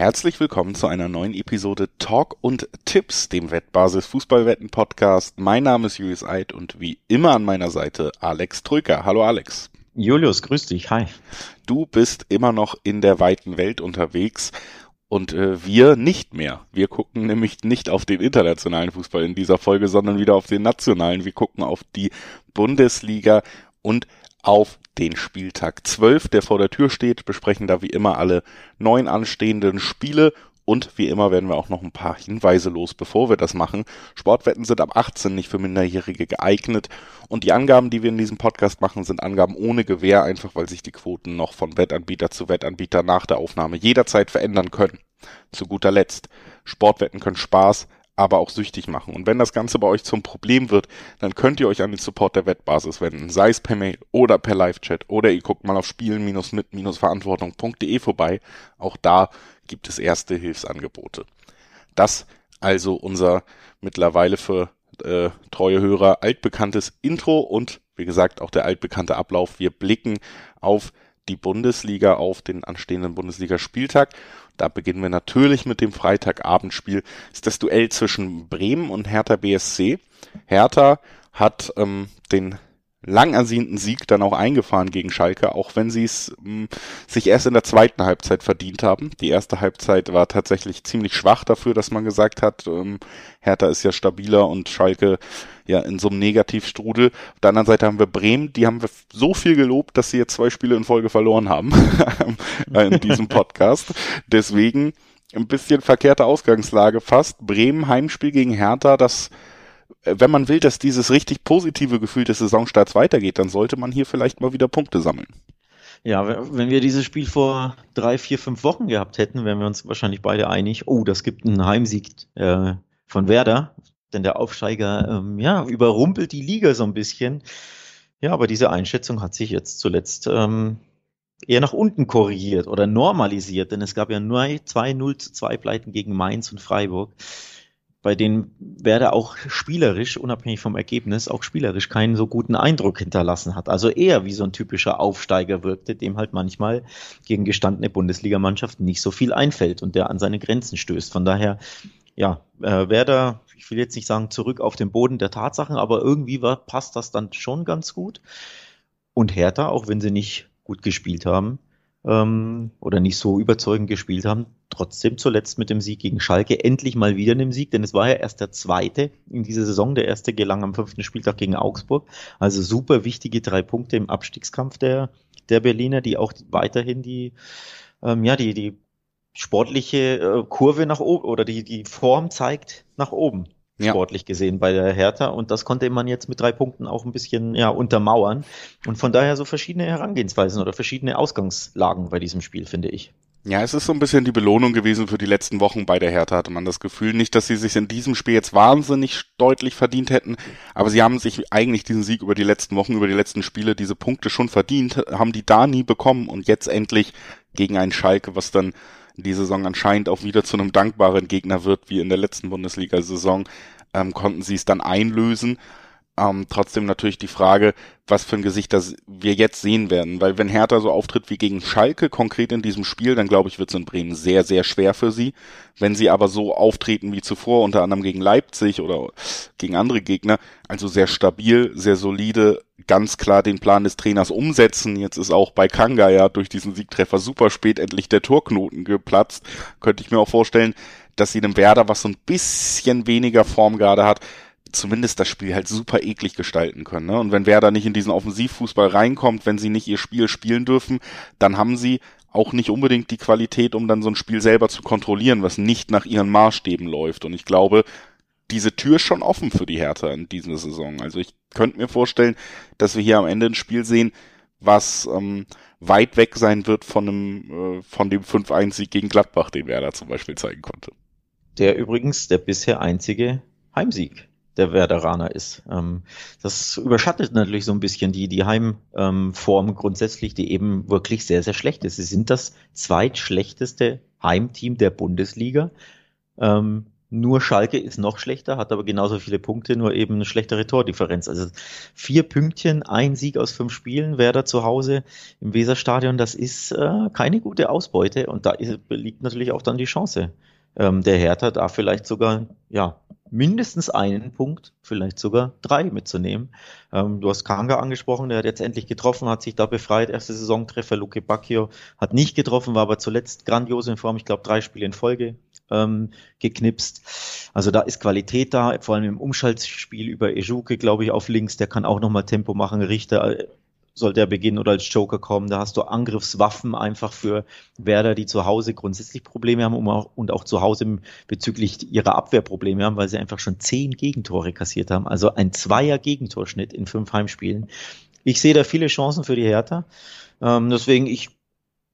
Herzlich willkommen zu einer neuen Episode Talk und Tipps, dem Wettbasis Fußballwetten Podcast. Mein Name ist Julius Eid und wie immer an meiner Seite Alex Trücker. Hallo Alex. Julius, grüß dich. Hi. Du bist immer noch in der weiten Welt unterwegs und äh, wir nicht mehr. Wir gucken nämlich nicht auf den internationalen Fußball in dieser Folge, sondern wieder auf den nationalen. Wir gucken auf die Bundesliga und auf den Spieltag 12, der vor der Tür steht, besprechen da wie immer alle neun anstehenden Spiele und wie immer werden wir auch noch ein paar Hinweise los, bevor wir das machen. Sportwetten sind ab 18 nicht für Minderjährige geeignet und die Angaben, die wir in diesem Podcast machen, sind Angaben ohne Gewähr, einfach weil sich die Quoten noch von Wettanbieter zu Wettanbieter nach der Aufnahme jederzeit verändern können. Zu guter Letzt, Sportwetten können Spaß, aber auch süchtig machen. Und wenn das Ganze bei euch zum Problem wird, dann könnt ihr euch an den Support der Wettbasis wenden, sei es per Mail oder per Live-Chat oder ihr guckt mal auf spielen-mit-verantwortung.de vorbei. Auch da gibt es erste Hilfsangebote. Das also unser mittlerweile für äh, treue Hörer altbekanntes Intro und wie gesagt auch der altbekannte Ablauf. Wir blicken auf die Bundesliga, auf den anstehenden Bundesligaspieltag da beginnen wir natürlich mit dem Freitagabendspiel. Das ist das Duell zwischen Bremen und Hertha BSC. Hertha hat ähm, den lang ersehnten Sieg dann auch eingefahren gegen Schalke, auch wenn sie es ähm, sich erst in der zweiten Halbzeit verdient haben. Die erste Halbzeit war tatsächlich ziemlich schwach dafür, dass man gesagt hat, ähm, Hertha ist ja stabiler und Schalke ja in so einem Negativstrudel. Auf der anderen Seite haben wir Bremen, die haben wir so viel gelobt, dass sie jetzt zwei Spiele in Folge verloren haben in diesem Podcast. Deswegen ein bisschen verkehrte Ausgangslage fast. Bremen Heimspiel gegen Hertha, das äh, wenn man will, dass dieses richtig positive Gefühl des Saisonstarts weitergeht, dann sollte man hier vielleicht mal wieder Punkte sammeln. Ja, wenn wir dieses Spiel vor drei, vier, fünf Wochen gehabt hätten, wären wir uns wahrscheinlich beide einig, oh, das gibt einen Heimsieg äh, von Werder, denn der Aufsteiger ähm, ja, überrumpelt die Liga so ein bisschen. Ja, aber diese Einschätzung hat sich jetzt zuletzt ähm, eher nach unten korrigiert oder normalisiert, denn es gab ja nur zwei 0 zu 2 Pleiten gegen Mainz und Freiburg bei denen Werder auch spielerisch, unabhängig vom Ergebnis, auch spielerisch keinen so guten Eindruck hinterlassen hat. Also eher wie so ein typischer Aufsteiger wirkte, dem halt manchmal gegen gestandene Bundesligamannschaften nicht so viel einfällt und der an seine Grenzen stößt. Von daher, ja, äh, Werder, ich will jetzt nicht sagen zurück auf den Boden der Tatsachen, aber irgendwie war, passt das dann schon ganz gut. Und Hertha, auch wenn sie nicht gut gespielt haben, ähm, oder nicht so überzeugend gespielt haben, trotzdem zuletzt mit dem Sieg gegen Schalke endlich mal wieder einem Sieg, denn es war ja erst der zweite in dieser Saison. Der erste gelang am fünften Spieltag gegen Augsburg. Also super wichtige drei Punkte im Abstiegskampf der, der Berliner, die auch weiterhin die, ähm, ja, die, die sportliche äh, Kurve nach oben oder die, die Form zeigt nach oben ja. sportlich gesehen bei der Hertha. Und das konnte man jetzt mit drei Punkten auch ein bisschen ja, untermauern. Und von daher so verschiedene Herangehensweisen oder verschiedene Ausgangslagen bei diesem Spiel, finde ich. Ja, es ist so ein bisschen die Belohnung gewesen für die letzten Wochen bei der Hertha, hatte man das Gefühl. Nicht, dass sie sich in diesem Spiel jetzt wahnsinnig deutlich verdient hätten, aber sie haben sich eigentlich diesen Sieg über die letzten Wochen, über die letzten Spiele, diese Punkte schon verdient, haben die da nie bekommen und jetzt endlich gegen einen Schalke, was dann die Saison anscheinend auch wieder zu einem dankbaren Gegner wird, wie in der letzten Bundesliga-Saison, ähm, konnten sie es dann einlösen. Ähm, trotzdem natürlich die Frage, was für ein Gesicht das wir jetzt sehen werden. Weil wenn Hertha so auftritt wie gegen Schalke konkret in diesem Spiel, dann glaube ich, wird es in Bremen sehr, sehr schwer für sie. Wenn sie aber so auftreten wie zuvor, unter anderem gegen Leipzig oder gegen andere Gegner, also sehr stabil, sehr solide, ganz klar den Plan des Trainers umsetzen. Jetzt ist auch bei Kanga ja durch diesen Siegtreffer super spät endlich der Torknoten geplatzt. Könnte ich mir auch vorstellen, dass sie dem Werder, was so ein bisschen weniger Form gerade hat, zumindest das Spiel halt super eklig gestalten können. Ne? Und wenn Werder nicht in diesen Offensivfußball reinkommt, wenn sie nicht ihr Spiel spielen dürfen, dann haben sie auch nicht unbedingt die Qualität, um dann so ein Spiel selber zu kontrollieren, was nicht nach ihren Maßstäben läuft. Und ich glaube, diese Tür ist schon offen für die Hertha in dieser Saison. Also ich könnte mir vorstellen, dass wir hier am Ende ein Spiel sehen, was ähm, weit weg sein wird von einem äh, von dem 5-1-Sieg gegen Gladbach, den Werder zum Beispiel zeigen konnte. Der übrigens der bisher einzige Heimsieg der Werderaner ist. Ähm, das überschattet natürlich so ein bisschen die, die Heimform ähm, grundsätzlich, die eben wirklich sehr, sehr schlecht ist. Sie sind das zweitschlechteste Heimteam der Bundesliga. Ähm, Nur Schalke ist noch schlechter, hat aber genauso viele Punkte, nur eben eine schlechtere Tordifferenz. Also vier Pünktchen, ein Sieg aus fünf Spielen, Werder zu Hause im Weserstadion, das ist äh, keine gute Ausbeute und da ist, liegt natürlich auch dann die Chance. Ähm, der Hertha da vielleicht sogar, ja, mindestens einen Punkt, vielleicht sogar drei mitzunehmen. Ähm, du hast Kanga angesprochen, der hat jetzt endlich getroffen, hat sich da befreit. Erste Saisontreffer, Luke Bacchio hat nicht getroffen, war aber zuletzt grandios in Form, ich glaube drei Spiele in Folge ähm, geknipst. Also da ist Qualität da, vor allem im Umschaltspiel über Ejuke, glaube ich, auf links, der kann auch nochmal Tempo machen. Richter soll der beginnen oder als Joker kommen. Da hast du Angriffswaffen einfach für Werder, die zu Hause grundsätzlich Probleme haben und auch zu Hause bezüglich ihrer Abwehr Probleme haben, weil sie einfach schon zehn Gegentore kassiert haben. Also ein Zweier Gegentorschnitt in fünf Heimspielen. Ich sehe da viele Chancen für die Hertha. Ähm, deswegen, ich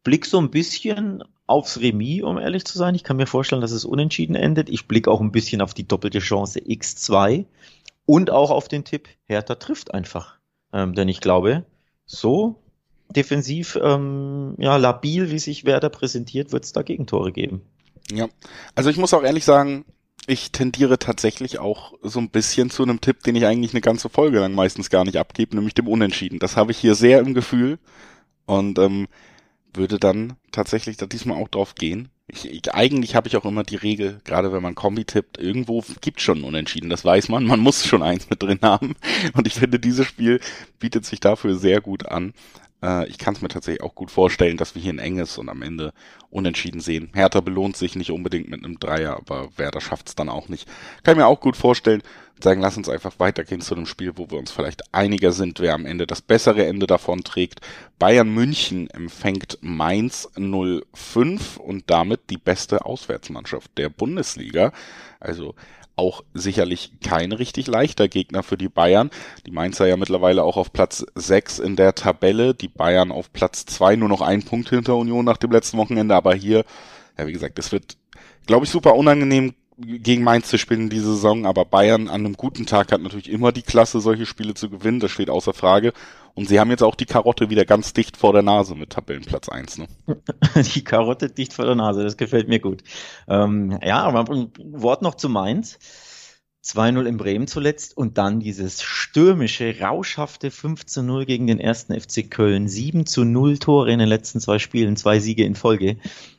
blick so ein bisschen aufs Remis, um ehrlich zu sein. Ich kann mir vorstellen, dass es unentschieden endet. Ich blicke auch ein bisschen auf die doppelte Chance X2 und auch auf den Tipp, Hertha trifft einfach. Ähm, denn ich glaube, so defensiv ähm, ja, labil, wie sich Werder präsentiert, wird es da Gegentore geben. Ja, also ich muss auch ehrlich sagen, ich tendiere tatsächlich auch so ein bisschen zu einem Tipp, den ich eigentlich eine ganze Folge lang meistens gar nicht abgebe, nämlich dem Unentschieden. Das habe ich hier sehr im Gefühl und ähm, würde dann tatsächlich da diesmal auch drauf gehen. Ich, ich, eigentlich habe ich auch immer die Regel, gerade wenn man Kombi tippt, irgendwo gibt schon Unentschieden, das weiß man, man muss schon eins mit drin haben. Und ich finde, dieses Spiel bietet sich dafür sehr gut an. Äh, ich kann es mir tatsächlich auch gut vorstellen, dass wir hier ein enges und am Ende unentschieden sehen. Hertha belohnt sich nicht unbedingt mit einem Dreier, aber Werder schafft es dann auch nicht. Kann ich mir auch gut vorstellen. Sagen, lass uns einfach weitergehen zu einem Spiel, wo wir uns vielleicht einiger sind, wer am Ende das bessere Ende davon trägt. Bayern München empfängt Mainz 05 und damit die beste Auswärtsmannschaft der Bundesliga. Also auch sicherlich kein richtig leichter Gegner für die Bayern. Die Mainzer ja mittlerweile auch auf Platz 6 in der Tabelle, die Bayern auf Platz 2 nur noch ein Punkt hinter Union nach dem letzten Wochenende, aber hier, ja wie gesagt, es wird, glaube ich, super unangenehm gegen Mainz zu spielen in dieser Saison, aber Bayern an einem guten Tag hat natürlich immer die Klasse, solche Spiele zu gewinnen, das steht außer Frage. Und sie haben jetzt auch die Karotte wieder ganz dicht vor der Nase mit Tabellenplatz 1. Ne? Die Karotte dicht vor der Nase, das gefällt mir gut. Ähm, ja, aber ein Wort noch zu Mainz. 2-0 in Bremen zuletzt und dann dieses stürmische, rauschhafte 5 0 gegen den ersten FC Köln. 7 0 Tore in den letzten zwei Spielen, zwei Siege in Folge.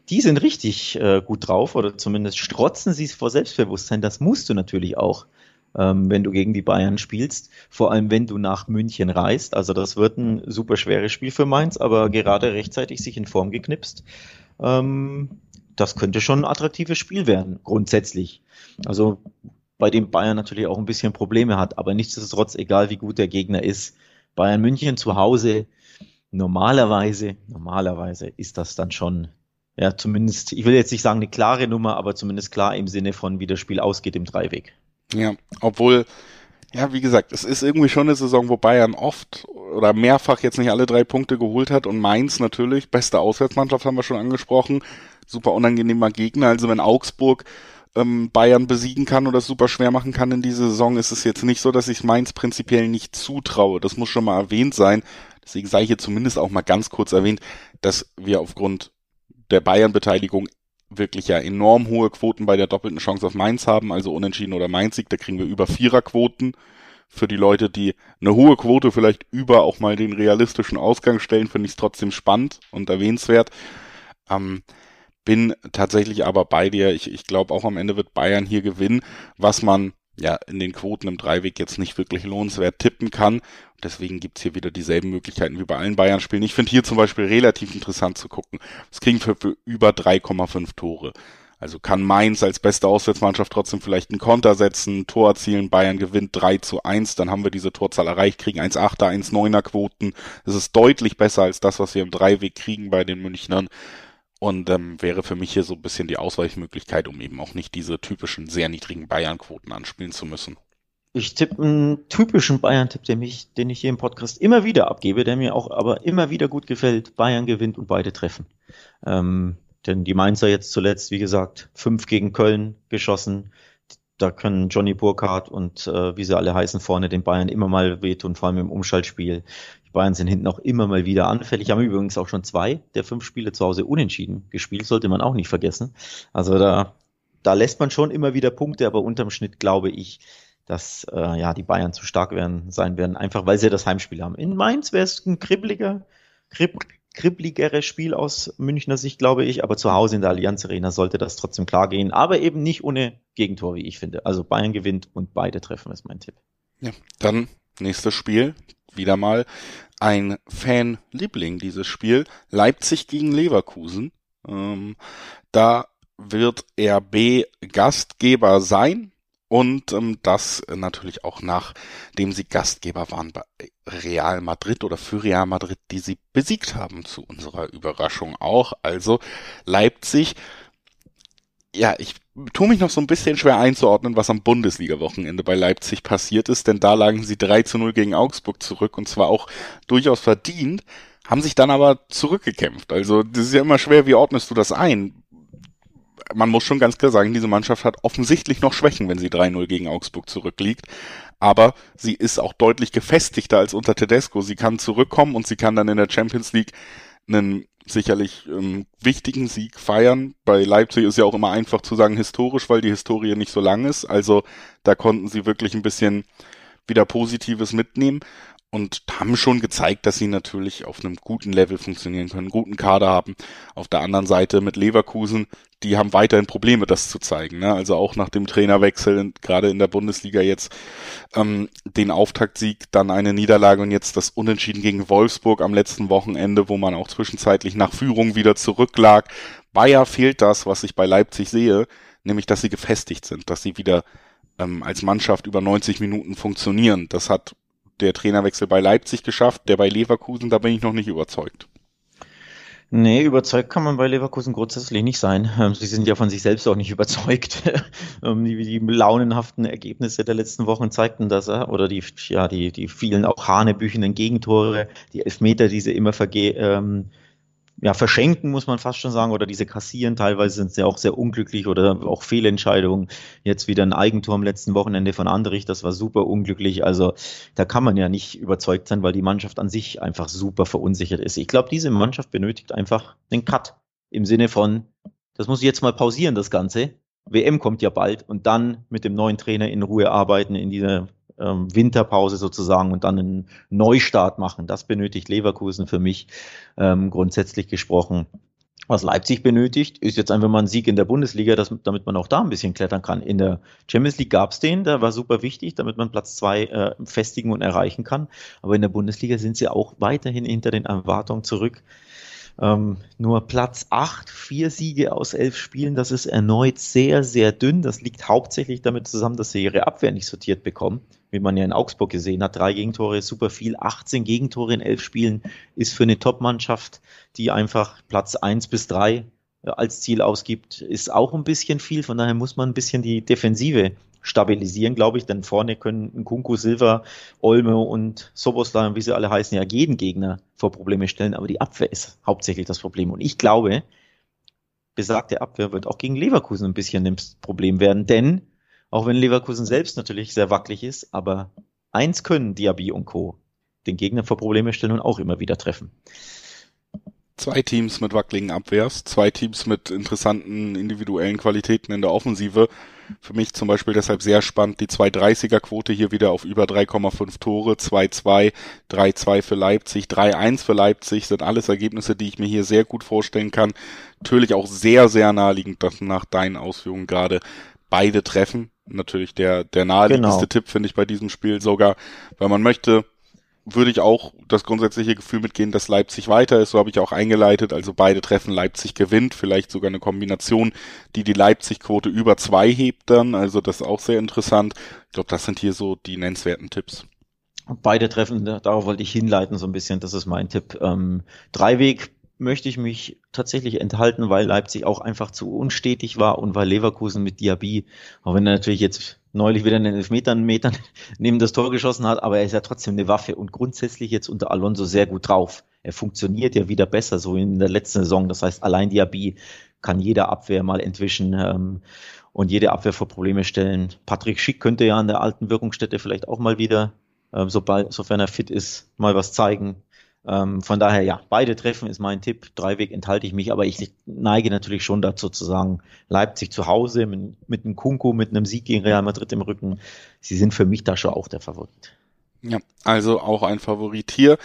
Die sind richtig äh, gut drauf oder zumindest strotzen sie es vor Selbstbewusstsein. Das musst du natürlich auch, ähm, wenn du gegen die Bayern spielst. Vor allem, wenn du nach München reist. Also das wird ein super schweres Spiel für Mainz, aber gerade rechtzeitig sich in Form geknipst. Ähm, das könnte schon ein attraktives Spiel werden, grundsätzlich. Also bei dem Bayern natürlich auch ein bisschen Probleme hat. Aber nichtsdestotrotz, egal wie gut der Gegner ist, Bayern München zu Hause, normalerweise, normalerweise ist das dann schon, ja, zumindest, ich will jetzt nicht sagen eine klare Nummer, aber zumindest klar im Sinne von, wie das Spiel ausgeht im Dreiweg. Ja, obwohl, ja, wie gesagt, es ist irgendwie schon eine Saison, wo Bayern oft oder mehrfach jetzt nicht alle drei Punkte geholt hat und Mainz natürlich, beste Auswärtsmannschaft haben wir schon angesprochen, super unangenehmer Gegner, also wenn Augsburg ähm, Bayern besiegen kann oder super schwer machen kann in dieser Saison, ist es jetzt nicht so, dass ich Mainz prinzipiell nicht zutraue. Das muss schon mal erwähnt sein. Deswegen sei hier zumindest auch mal ganz kurz erwähnt, dass wir aufgrund der Bayern-Beteiligung wirklich ja enorm hohe Quoten bei der doppelten Chance auf Mainz haben, also unentschieden oder Mainz-Sieg, da kriegen wir über Viererquoten für die Leute, die eine hohe Quote vielleicht über auch mal den realistischen Ausgang stellen, finde ich es trotzdem spannend und erwähnenswert. Ähm, bin tatsächlich aber bei dir. Ich, ich glaube auch am Ende wird Bayern hier gewinnen, was man ja in den Quoten im Dreiweg jetzt nicht wirklich lohnenswert tippen kann. Deswegen gibt's hier wieder dieselben Möglichkeiten wie bei allen Bayern-Spielen. Ich finde hier zum Beispiel relativ interessant zu gucken. Es kriegen für, für über 3,5 Tore. Also kann Mainz als beste Auswärtsmannschaft trotzdem vielleicht einen Konter setzen, Tor erzielen, Bayern gewinnt 3 zu 1, dann haben wir diese Torzahl erreicht, kriegen 1,8er, 1,9er Quoten. Das ist deutlich besser als das, was wir im Dreiweg kriegen bei den Münchnern. Und ähm, wäre für mich hier so ein bisschen die Ausweichmöglichkeit, um eben auch nicht diese typischen sehr niedrigen Bayern-Quoten anspielen zu müssen. Ich tippe einen typischen Bayern-Tipp, den ich, den ich hier im Podcast immer wieder abgebe, der mir auch aber immer wieder gut gefällt. Bayern gewinnt und beide treffen. Ähm, denn die Mainzer jetzt zuletzt, wie gesagt, fünf gegen Köln geschossen. Da können Johnny Burkhardt und äh, wie sie alle heißen vorne den Bayern immer mal wehtun, vor allem im Umschaltspiel. Bayern sind hinten auch immer mal wieder anfällig. Haben übrigens auch schon zwei der fünf Spiele zu Hause unentschieden gespielt, sollte man auch nicht vergessen. Also da, da lässt man schon immer wieder Punkte, aber unterm Schnitt glaube ich, dass äh, ja die Bayern zu stark werden, sein werden, einfach weil sie das Heimspiel haben. In Mainz wäre es ein kribbeliger, kribb, kribbeligeres Spiel aus Münchner Sicht, glaube ich, aber zu Hause in der Allianz Arena sollte das trotzdem klar gehen, aber eben nicht ohne Gegentor, wie ich finde. Also Bayern gewinnt und beide treffen, ist mein Tipp. Ja, dann nächstes Spiel, wieder mal ein Fan-Liebling dieses Spiel, Leipzig gegen Leverkusen. Ähm, da wird RB Gastgeber sein und ähm, das natürlich auch nachdem sie Gastgeber waren bei Real Madrid oder für Real Madrid, die sie besiegt haben zu unserer Überraschung auch. Also Leipzig, ja, ich tue mich noch so ein bisschen schwer einzuordnen, was am Bundesliga-Wochenende bei Leipzig passiert ist, denn da lagen sie 3 zu 0 gegen Augsburg zurück und zwar auch durchaus verdient, haben sich dann aber zurückgekämpft. Also das ist ja immer schwer, wie ordnest du das ein? Man muss schon ganz klar sagen, diese Mannschaft hat offensichtlich noch Schwächen, wenn sie 3-0 gegen Augsburg zurückliegt. Aber sie ist auch deutlich gefestigter als unter Tedesco. Sie kann zurückkommen und sie kann dann in der Champions League einen sicherlich ähm, wichtigen Sieg feiern. Bei Leipzig ist ja auch immer einfach zu sagen historisch, weil die Historie nicht so lang ist. Also da konnten sie wirklich ein bisschen wieder Positives mitnehmen und haben schon gezeigt, dass sie natürlich auf einem guten Level funktionieren können, einen guten Kader haben. Auf der anderen Seite mit Leverkusen, die haben weiterhin Probleme, das zu zeigen. Ne? Also auch nach dem Trainerwechsel, gerade in der Bundesliga jetzt, ähm, den Auftaktsieg, dann eine Niederlage und jetzt das Unentschieden gegen Wolfsburg am letzten Wochenende, wo man auch zwischenzeitlich nach Führung wieder zurücklag. Bayer fehlt das, was ich bei Leipzig sehe, nämlich dass sie gefestigt sind, dass sie wieder ähm, als Mannschaft über 90 Minuten funktionieren. Das hat der Trainerwechsel bei Leipzig geschafft, der bei Leverkusen, da bin ich noch nicht überzeugt. Nee, überzeugt kann man bei Leverkusen grundsätzlich nicht sein. Ähm, sie sind ja von sich selbst auch nicht überzeugt. Ähm, die, die launenhaften Ergebnisse der letzten Wochen zeigten das, oder die, ja, die, die vielen auch hanebüchenden Gegentore, die Elfmeter, die sie immer verge ähm, ja, verschenken, muss man fast schon sagen, oder diese kassieren. Teilweise sind sie auch sehr unglücklich oder auch Fehlentscheidungen. Jetzt wieder ein Eigentor am letzten Wochenende von Anderich, das war super unglücklich. Also da kann man ja nicht überzeugt sein, weil die Mannschaft an sich einfach super verunsichert ist. Ich glaube, diese Mannschaft benötigt einfach einen Cut im Sinne von, das muss ich jetzt mal pausieren, das Ganze. WM kommt ja bald und dann mit dem neuen Trainer in Ruhe arbeiten in dieser ähm, Winterpause sozusagen und dann einen Neustart machen. Das benötigt Leverkusen für mich ähm, grundsätzlich gesprochen. Was Leipzig benötigt, ist jetzt einfach mal ein Sieg in der Bundesliga, dass, damit man auch da ein bisschen klettern kann. In der Champions League gab es den, der war super wichtig, damit man Platz zwei äh, festigen und erreichen kann. Aber in der Bundesliga sind sie auch weiterhin hinter den Erwartungen zurück. Ähm, nur Platz 8, vier Siege aus elf Spielen, das ist erneut sehr, sehr dünn. Das liegt hauptsächlich damit zusammen, dass sie ihre Abwehr nicht sortiert bekommen, wie man ja in Augsburg gesehen hat. Drei Gegentore super viel, 18 Gegentore in elf Spielen ist für eine Top-Mannschaft, die einfach Platz 1 bis 3 äh, als Ziel ausgibt, ist auch ein bisschen viel. Von daher muss man ein bisschen die Defensive stabilisieren, glaube ich, denn vorne können Kunku, Silva, Olmo und Soboslai, wie sie alle heißen, ja jeden Gegner vor Probleme stellen, aber die Abwehr ist hauptsächlich das Problem. Und ich glaube, besagte Abwehr wird auch gegen Leverkusen ein bisschen ein Problem werden, denn auch wenn Leverkusen selbst natürlich sehr wackelig ist, aber eins können Diaby und Co. den Gegner vor Probleme stellen und auch immer wieder treffen. Zwei Teams mit wackeligen Abwehrs, zwei Teams mit interessanten individuellen Qualitäten in der Offensive. Für mich zum Beispiel deshalb sehr spannend, die 230er-Quote hier wieder auf über 3,5 Tore, 2-2, 3-2 für Leipzig, 3-1 für Leipzig, sind alles Ergebnisse, die ich mir hier sehr gut vorstellen kann. Natürlich auch sehr, sehr naheliegend, dass nach deinen Ausführungen gerade beide treffen. Natürlich der, der naheliegendste genau. Tipp finde ich bei diesem Spiel sogar, weil man möchte würde ich auch das grundsätzliche Gefühl mitgehen, dass Leipzig weiter ist. So habe ich auch eingeleitet. Also beide treffen Leipzig gewinnt. Vielleicht sogar eine Kombination, die die Leipzig-Quote über zwei hebt dann. Also das ist auch sehr interessant. Ich glaube, das sind hier so die nennenswerten Tipps. Beide treffen, darauf wollte ich hinleiten so ein bisschen. Das ist mein Tipp. Ähm, Dreiweg möchte ich mich tatsächlich enthalten, weil Leipzig auch einfach zu unstetig war und weil Leverkusen mit Diaby, auch wenn er natürlich jetzt neulich wieder einen Elfmeter Metern neben das Tor geschossen hat, aber er ist ja trotzdem eine Waffe und grundsätzlich jetzt unter Alonso sehr gut drauf. Er funktioniert ja wieder besser, so in der letzten Saison. Das heißt, allein Diaby kann jeder Abwehr mal entwischen ähm, und jede Abwehr vor Probleme stellen. Patrick Schick könnte ja an der alten Wirkungsstätte vielleicht auch mal wieder, ähm, sobald, sofern er fit ist, mal was zeigen. Ähm, von daher, ja, beide Treffen ist mein Tipp. Dreiweg enthalte ich mich, aber ich neige natürlich schon dazu zu sagen, Leipzig zu Hause mit, mit einem Kunku, mit einem Sieg gegen Real Madrid im Rücken. Sie sind für mich da schon auch der Favorit. Ja, also auch ein Favorit hier.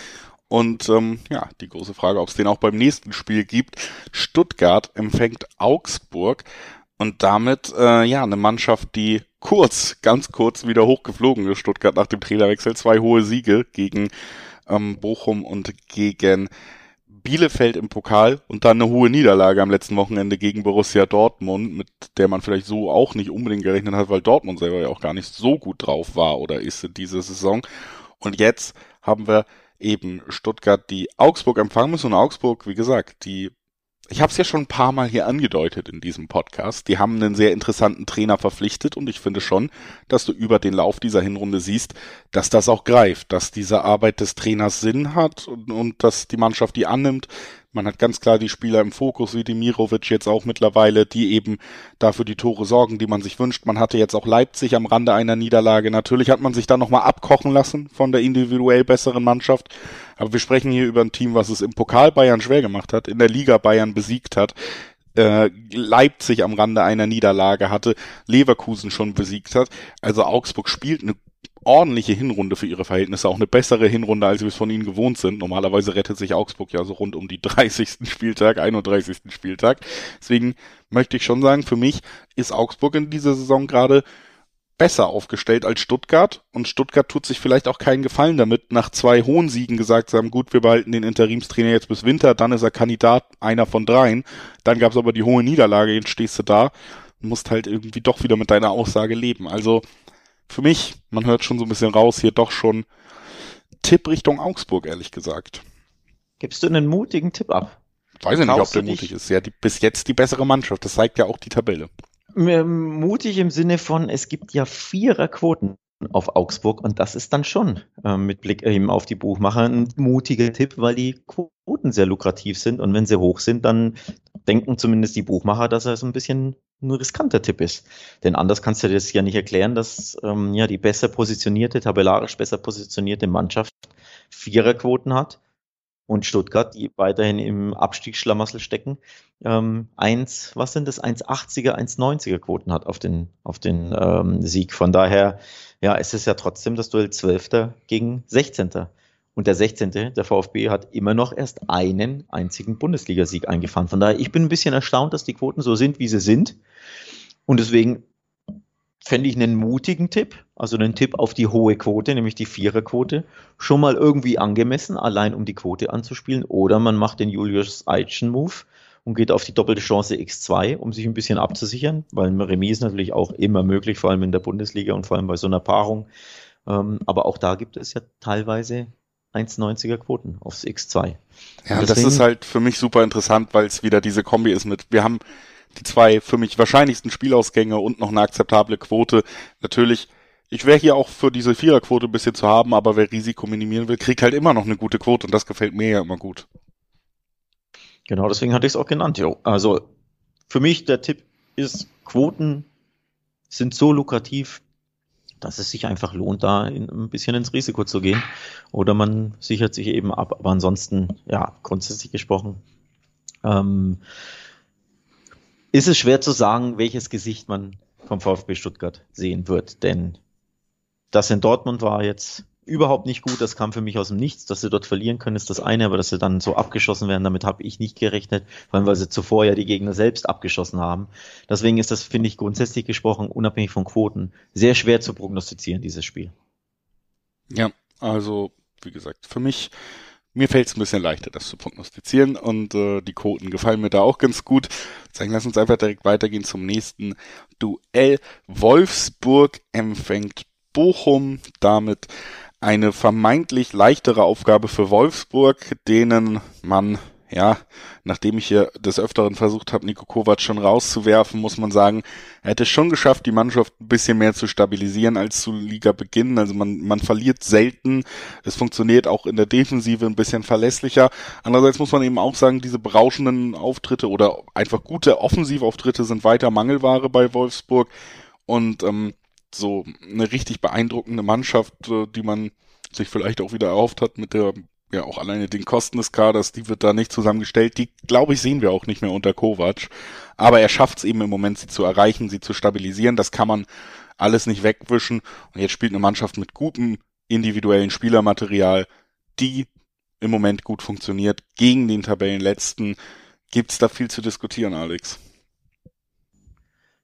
Und ähm, ja, die große Frage, ob es den auch beim nächsten Spiel gibt. Stuttgart empfängt Augsburg und damit äh, ja eine Mannschaft, die kurz, ganz kurz wieder hochgeflogen ist. Stuttgart nach dem Trainerwechsel zwei hohe Siege gegen ähm, Bochum und gegen Bielefeld im Pokal und dann eine hohe Niederlage am letzten Wochenende gegen Borussia Dortmund, mit der man vielleicht so auch nicht unbedingt gerechnet hat, weil Dortmund selber ja auch gar nicht so gut drauf war oder ist in dieser Saison. Und jetzt haben wir eben Stuttgart, die Augsburg empfangen müssen und Augsburg, wie gesagt, die ich habe es ja schon ein paar Mal hier angedeutet in diesem Podcast. Die haben einen sehr interessanten Trainer verpflichtet und ich finde schon, dass du über den Lauf dieser Hinrunde siehst, dass das auch greift, dass diese Arbeit des Trainers Sinn hat und, und dass die Mannschaft die annimmt, man hat ganz klar die Spieler im Fokus, wie Demirovic jetzt auch mittlerweile, die eben dafür die Tore sorgen, die man sich wünscht. Man hatte jetzt auch Leipzig am Rande einer Niederlage. Natürlich hat man sich da nochmal abkochen lassen von der individuell besseren Mannschaft. Aber wir sprechen hier über ein Team, was es im Pokal Bayern schwer gemacht hat, in der Liga Bayern besiegt hat, äh, Leipzig am Rande einer Niederlage hatte, Leverkusen schon besiegt hat. Also Augsburg spielt eine ordentliche Hinrunde für ihre Verhältnisse, auch eine bessere Hinrunde, als wir es von ihnen gewohnt sind. Normalerweise rettet sich Augsburg ja so rund um die 30. Spieltag, 31. Spieltag. Deswegen möchte ich schon sagen, für mich ist Augsburg in dieser Saison gerade besser aufgestellt als Stuttgart und Stuttgart tut sich vielleicht auch keinen Gefallen damit, nach zwei hohen Siegen gesagt zu haben, gut, wir behalten den Interimstrainer jetzt bis Winter, dann ist er Kandidat, einer von dreien. Dann gab es aber die hohe Niederlage, jetzt stehst du da und musst halt irgendwie doch wieder mit deiner Aussage leben. Also für mich, man hört schon so ein bisschen raus, hier doch schon Tipp Richtung Augsburg, ehrlich gesagt. Gibst du einen mutigen Tipp ab? Weiß ich nicht, ob der mutig ist. Ja, die, bis jetzt die bessere Mannschaft. Das zeigt ja auch die Tabelle. Mutig im Sinne von, es gibt ja Viererquoten auf Augsburg und das ist dann schon äh, mit Blick eben auf die Buchmacher ein mutiger Tipp, weil die Quoten sehr lukrativ sind und wenn sie hoch sind, dann denken zumindest die Buchmacher, dass er so ein bisschen ein riskanter Tipp ist. Denn anders kannst du dir das ja nicht erklären, dass ähm, ja die besser positionierte, tabellarisch besser positionierte Mannschaft Viererquoten hat und Stuttgart, die weiterhin im Abstiegsschlamassel stecken, ähm, eins, was sind das, 1,80er, 1,90er Quoten hat auf den, auf den ähm, Sieg. Von daher, ja, es ist ja trotzdem das Duell 12. gegen 16. Und der 16., der VfB, hat immer noch erst einen einzigen Bundesligasieg eingefahren. Von daher, ich bin ein bisschen erstaunt, dass die Quoten so sind, wie sie sind. Und deswegen fände ich einen mutigen Tipp, also einen Tipp auf die hohe Quote, nämlich die Viererquote, schon mal irgendwie angemessen, allein um die Quote anzuspielen. Oder man macht den Julius Eichen-Move und geht auf die doppelte Chance X2, um sich ein bisschen abzusichern, weil ein Remis ist natürlich auch immer möglich, vor allem in der Bundesliga und vor allem bei so einer Paarung. Ähm, aber auch da gibt es ja teilweise 1,90er Quoten aufs X2. Ja, deswegen, das ist halt für mich super interessant, weil es wieder diese Kombi ist mit, wir haben die zwei für mich wahrscheinlichsten Spielausgänge und noch eine akzeptable Quote. Natürlich, ich wäre hier auch für diese Viererquote ein bisschen zu haben, aber wer Risiko minimieren will, kriegt halt immer noch eine gute Quote und das gefällt mir ja immer gut. Genau, deswegen hatte ich es auch genannt, jo. Also für mich der Tipp ist, Quoten sind so lukrativ, dass es sich einfach lohnt, da in, ein bisschen ins Risiko zu gehen. Oder man sichert sich eben ab. Aber ansonsten, ja, grundsätzlich gesprochen, ähm, ist es schwer zu sagen, welches Gesicht man vom VfB Stuttgart sehen wird. Denn das in Dortmund war jetzt überhaupt nicht gut. Das kam für mich aus dem Nichts. Dass sie dort verlieren können, ist das eine, aber dass sie dann so abgeschossen werden, damit habe ich nicht gerechnet, vor allem weil sie zuvor ja die Gegner selbst abgeschossen haben. Deswegen ist das, finde ich, grundsätzlich gesprochen, unabhängig von Quoten, sehr schwer zu prognostizieren, dieses Spiel. Ja, also, wie gesagt, für mich, mir fällt es ein bisschen leichter, das zu prognostizieren und äh, die Quoten gefallen mir da auch ganz gut. Deswegen lass uns einfach direkt weitergehen zum nächsten Duell. Wolfsburg empfängt Bochum, damit eine vermeintlich leichtere Aufgabe für Wolfsburg, denen man, ja, nachdem ich hier des Öfteren versucht habe, Nico Kovac schon rauszuwerfen, muss man sagen, er hätte es schon geschafft, die Mannschaft ein bisschen mehr zu stabilisieren als zu Liga-Beginn. Also man, man verliert selten. Es funktioniert auch in der Defensive ein bisschen verlässlicher. Andererseits muss man eben auch sagen, diese berauschenden Auftritte oder einfach gute Offensivauftritte sind weiter Mangelware bei Wolfsburg. Und ähm, so eine richtig beeindruckende Mannschaft, äh, die man sich vielleicht auch wieder erhofft hat mit der ja auch alleine den Kosten des Kaders, die wird da nicht zusammengestellt. Die, glaube ich, sehen wir auch nicht mehr unter Kovac. Aber er schafft es eben im Moment, sie zu erreichen, sie zu stabilisieren. Das kann man alles nicht wegwischen. Und jetzt spielt eine Mannschaft mit gutem individuellen Spielermaterial, die im Moment gut funktioniert, gegen den Tabellenletzten. Gibt's da viel zu diskutieren, Alex?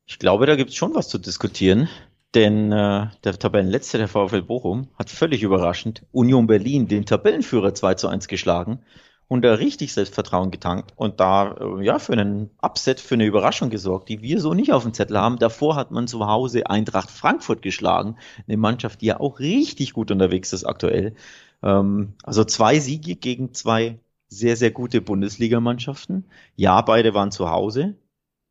Ich glaube, da gibt's schon was zu diskutieren. Denn äh, der Tabellenletzte, der VfL Bochum, hat völlig überraschend Union Berlin, den Tabellenführer 2 zu 1 geschlagen und da richtig Selbstvertrauen getankt und da äh, ja für einen Upset, für eine Überraschung gesorgt, die wir so nicht auf dem Zettel haben. Davor hat man zu Hause Eintracht Frankfurt geschlagen, eine Mannschaft, die ja auch richtig gut unterwegs ist aktuell. Ähm, also zwei Siege gegen zwei sehr, sehr gute Bundesligamannschaften. Ja, beide waren zu Hause.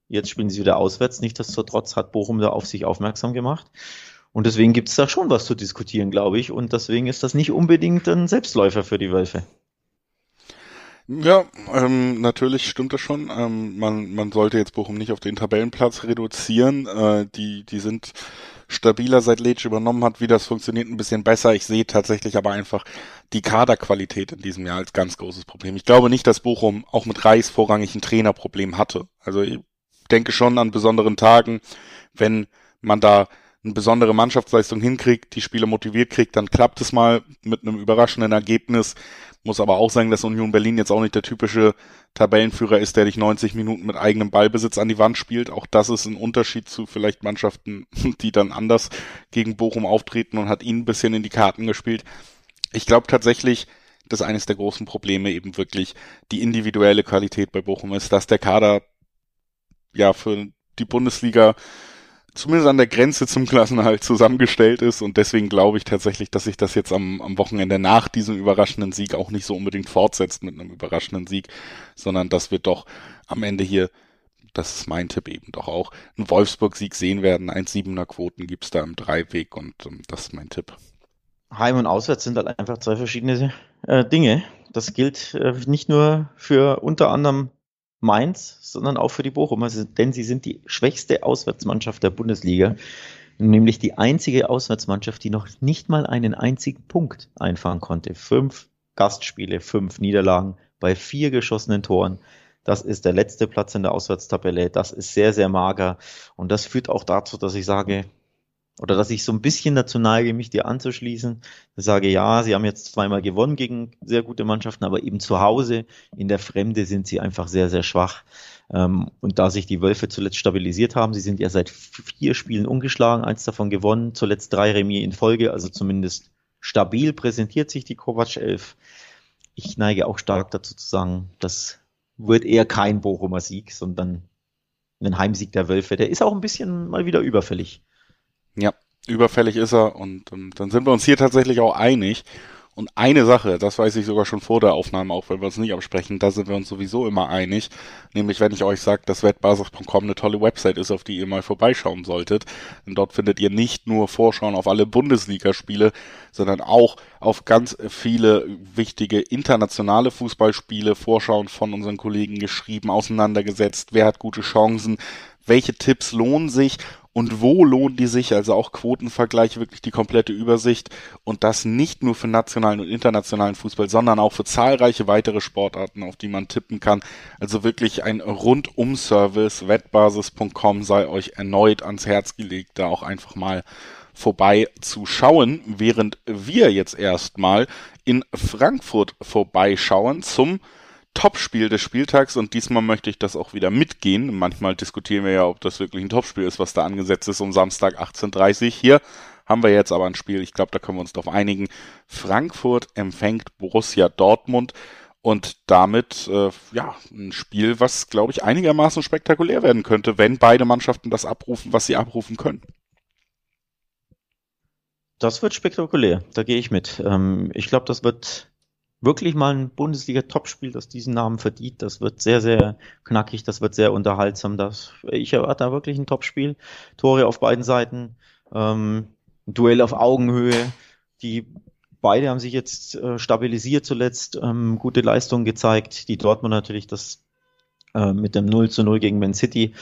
Jetzt spielen sie wieder auswärts. Nichtsdestotrotz hat Bochum da auf sich aufmerksam gemacht. Und deswegen gibt es da schon was zu diskutieren, glaube ich. Und deswegen ist das nicht unbedingt ein Selbstläufer für die Wölfe. Ja, ähm, natürlich stimmt das schon. Ähm, man, man sollte jetzt Bochum nicht auf den Tabellenplatz reduzieren. Äh, die, die sind stabiler, seit Letsch übernommen hat. Wie das funktioniert, ein bisschen besser. Ich sehe tatsächlich aber einfach die Kaderqualität in diesem Jahr als ganz großes Problem. Ich glaube nicht, dass Bochum auch mit Reis vorrangig ein Trainerproblem hatte. Also denke schon an besonderen Tagen, wenn man da eine besondere Mannschaftsleistung hinkriegt, die Spieler motiviert kriegt, dann klappt es mal mit einem überraschenden Ergebnis. Muss aber auch sagen, dass Union Berlin jetzt auch nicht der typische Tabellenführer ist, der dich 90 Minuten mit eigenem Ballbesitz an die Wand spielt. Auch das ist ein Unterschied zu vielleicht Mannschaften, die dann anders gegen Bochum auftreten und hat ihnen ein bisschen in die Karten gespielt. Ich glaube tatsächlich, dass eines der großen Probleme eben wirklich die individuelle Qualität bei Bochum ist, dass der Kader ja für die Bundesliga zumindest an der Grenze zum Klassenhalt zusammengestellt ist und deswegen glaube ich tatsächlich, dass sich das jetzt am, am Wochenende nach diesem überraschenden Sieg auch nicht so unbedingt fortsetzt mit einem überraschenden Sieg, sondern dass wir doch am Ende hier, das ist mein Tipp eben doch auch, einen Wolfsburg-Sieg sehen werden. 1,7er Quoten gibt's da im Dreiweg und ähm, das ist mein Tipp. Heim und Auswärts sind halt einfach zwei verschiedene äh, Dinge. Das gilt äh, nicht nur für unter anderem Mainz, sondern auch für die Bochumer, denn sie sind die schwächste Auswärtsmannschaft der Bundesliga, nämlich die einzige Auswärtsmannschaft, die noch nicht mal einen einzigen Punkt einfahren konnte. Fünf Gastspiele, fünf Niederlagen bei vier geschossenen Toren. Das ist der letzte Platz in der Auswärtstabelle. Das ist sehr, sehr mager. Und das führt auch dazu, dass ich sage, oder dass ich so ein bisschen dazu neige, mich dir anzuschließen. Ich sage, ja, sie haben jetzt zweimal gewonnen gegen sehr gute Mannschaften, aber eben zu Hause in der Fremde sind sie einfach sehr, sehr schwach. Ähm, und da sich die Wölfe zuletzt stabilisiert haben, sie sind ja seit vier Spielen ungeschlagen, eins davon gewonnen, zuletzt drei Remis in Folge, also zumindest stabil präsentiert sich die Kovac 11. Ich neige auch stark dazu zu sagen, das wird eher kein Bochumer Sieg, sondern ein Heimsieg der Wölfe. Der ist auch ein bisschen mal wieder überfällig. Ja, überfällig ist er und um, dann sind wir uns hier tatsächlich auch einig. Und eine Sache, das weiß ich sogar schon vor der Aufnahme, auch wenn wir uns nicht absprechen, da sind wir uns sowieso immer einig. Nämlich, wenn ich euch sage, dass wettbasis.com eine tolle Website ist, auf die ihr mal vorbeischauen solltet. Denn dort findet ihr nicht nur Vorschauen auf alle Bundesligaspiele, sondern auch auf ganz viele wichtige internationale Fußballspiele, Vorschauen von unseren Kollegen geschrieben, auseinandergesetzt, wer hat gute Chancen, welche Tipps lohnen sich und wo lohnen die sich, also auch Quotenvergleich, wirklich die komplette Übersicht. Und das nicht nur für nationalen und internationalen Fußball, sondern auch für zahlreiche weitere Sportarten, auf die man tippen kann. Also wirklich ein Rundum-Service, wettbasis.com sei euch erneut ans Herz gelegt, da auch einfach mal vorbei zu schauen, während wir jetzt erstmal in Frankfurt vorbeischauen zum Topspiel des Spieltags und diesmal möchte ich das auch wieder mitgehen. Manchmal diskutieren wir ja, ob das wirklich ein Topspiel ist, was da angesetzt ist um Samstag 18.30 Hier haben wir jetzt aber ein Spiel, ich glaube, da können wir uns darauf einigen. Frankfurt empfängt Borussia Dortmund und damit äh, ja ein Spiel, was glaube ich einigermaßen spektakulär werden könnte, wenn beide Mannschaften das abrufen, was sie abrufen können. Das wird spektakulär, da gehe ich mit. Ähm, ich glaube, das wird wirklich mal ein Bundesliga-Topspiel, das diesen Namen verdient. Das wird sehr, sehr knackig, das wird sehr unterhaltsam. Das, ich erwarte da wirklich ein Topspiel. Tore auf beiden Seiten, ähm, Duell auf Augenhöhe. Die beide haben sich jetzt äh, stabilisiert zuletzt, ähm, gute Leistungen gezeigt. Die Dortmund natürlich das äh, mit dem 0 zu 0 gegen Man City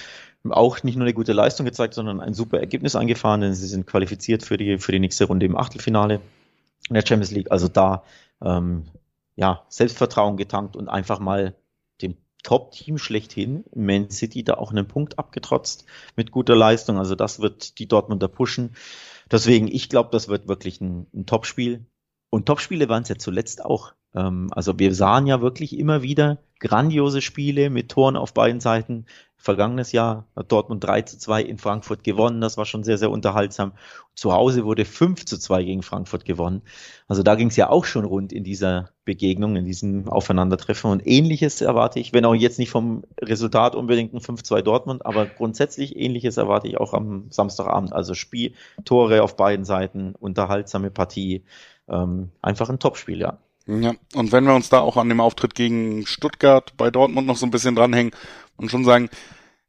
auch nicht nur eine gute Leistung gezeigt, sondern ein super Ergebnis eingefahren, denn sie sind qualifiziert für die, für die nächste Runde im Achtelfinale in der Champions League. Also da ähm, ja, Selbstvertrauen getankt und einfach mal dem Top-Team schlechthin, Man City, da auch einen Punkt abgetrotzt mit guter Leistung. Also das wird die Dortmunder pushen. Deswegen, ich glaube, das wird wirklich ein, ein Topspiel. Und Topspiele waren es ja zuletzt auch. Ähm, also wir sahen ja wirklich immer wieder grandiose Spiele mit Toren auf beiden Seiten. Vergangenes Jahr hat Dortmund 3 zu 2 in Frankfurt gewonnen. Das war schon sehr, sehr unterhaltsam. Zu Hause wurde 5 zu 2 gegen Frankfurt gewonnen. Also da ging es ja auch schon rund in dieser Begegnung, in diesem Aufeinandertreffen. Und ähnliches erwarte ich, wenn auch jetzt nicht vom Resultat unbedingt ein 5-2 Dortmund, aber grundsätzlich ähnliches erwarte ich auch am Samstagabend. Also Spiel, Tore auf beiden Seiten, unterhaltsame Partie. Ähm, einfach ein Topspiel, ja. Ja, und wenn wir uns da auch an dem Auftritt gegen Stuttgart bei Dortmund noch so ein bisschen dranhängen und schon sagen,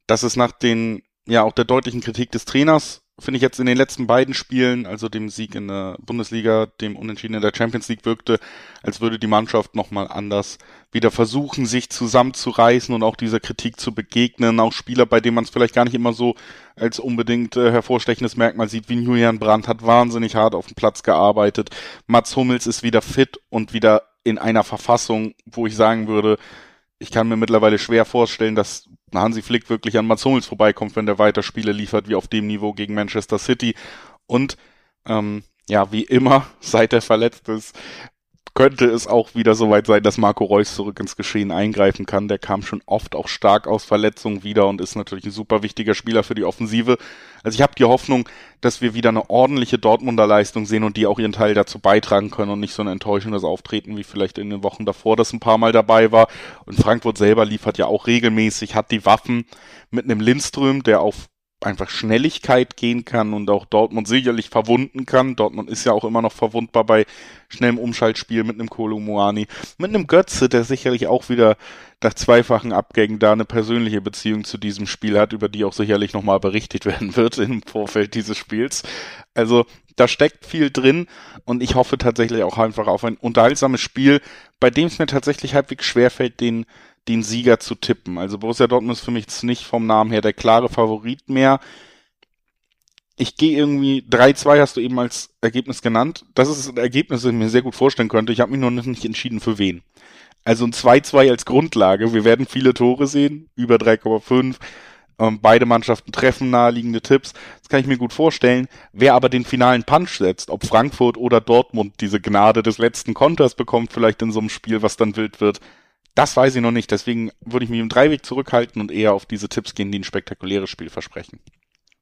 dass es nach den, ja, auch der deutlichen Kritik des Trainers finde ich jetzt in den letzten beiden Spielen, also dem Sieg in der Bundesliga, dem Unentschieden in der Champions League wirkte, als würde die Mannschaft nochmal anders wieder versuchen, sich zusammenzureißen und auch dieser Kritik zu begegnen. Auch Spieler, bei denen man es vielleicht gar nicht immer so als unbedingt äh, hervorstechendes Merkmal sieht, wie Julian Brandt hat wahnsinnig hart auf dem Platz gearbeitet. Mats Hummels ist wieder fit und wieder in einer Verfassung, wo ich sagen würde, ich kann mir mittlerweile schwer vorstellen, dass Hansi Flick wirklich an Mats Hummels vorbeikommt, wenn der weiter Spiele liefert wie auf dem Niveau gegen Manchester City. Und ähm, ja, wie immer, seit er verletzt ist, könnte es auch wieder soweit sein, dass Marco Reus zurück ins Geschehen eingreifen kann. Der kam schon oft auch stark aus Verletzungen wieder und ist natürlich ein super wichtiger Spieler für die Offensive. Also ich habe die Hoffnung, dass wir wieder eine ordentliche Dortmunder Leistung sehen und die auch ihren Teil dazu beitragen können und nicht so ein enttäuschendes Auftreten wie vielleicht in den Wochen davor, das ein paar Mal dabei war. Und Frankfurt selber liefert ja auch regelmäßig, hat die Waffen mit einem Lindström, der auf einfach Schnelligkeit gehen kann und auch Dortmund sicherlich verwunden kann. Dortmund ist ja auch immer noch verwundbar bei schnellem Umschaltspiel mit einem Kolumuani, mit einem Götze, der sicherlich auch wieder nach zweifachen Abgängen da eine persönliche Beziehung zu diesem Spiel hat, über die auch sicherlich nochmal berichtet werden wird im Vorfeld dieses Spiels. Also da steckt viel drin und ich hoffe tatsächlich auch einfach auf ein unterhaltsames Spiel, bei dem es mir tatsächlich halbwegs schwerfällt, den den Sieger zu tippen. Also Borussia Dortmund ist für mich jetzt nicht vom Namen her der klare Favorit mehr. Ich gehe irgendwie 3-2 hast du eben als Ergebnis genannt. Das ist ein Ergebnis, das ich mir sehr gut vorstellen könnte. Ich habe mich noch nicht entschieden für wen. Also ein 2-2 als Grundlage. Wir werden viele Tore sehen, über 3,5. Ähm, beide Mannschaften treffen naheliegende Tipps. Das kann ich mir gut vorstellen. Wer aber den finalen Punch setzt, ob Frankfurt oder Dortmund diese Gnade des letzten Konters bekommt, vielleicht in so einem Spiel, was dann wild wird, das weiß ich noch nicht, deswegen würde ich mich im Dreiweg zurückhalten und eher auf diese Tipps gehen, die ein spektakuläres Spiel versprechen.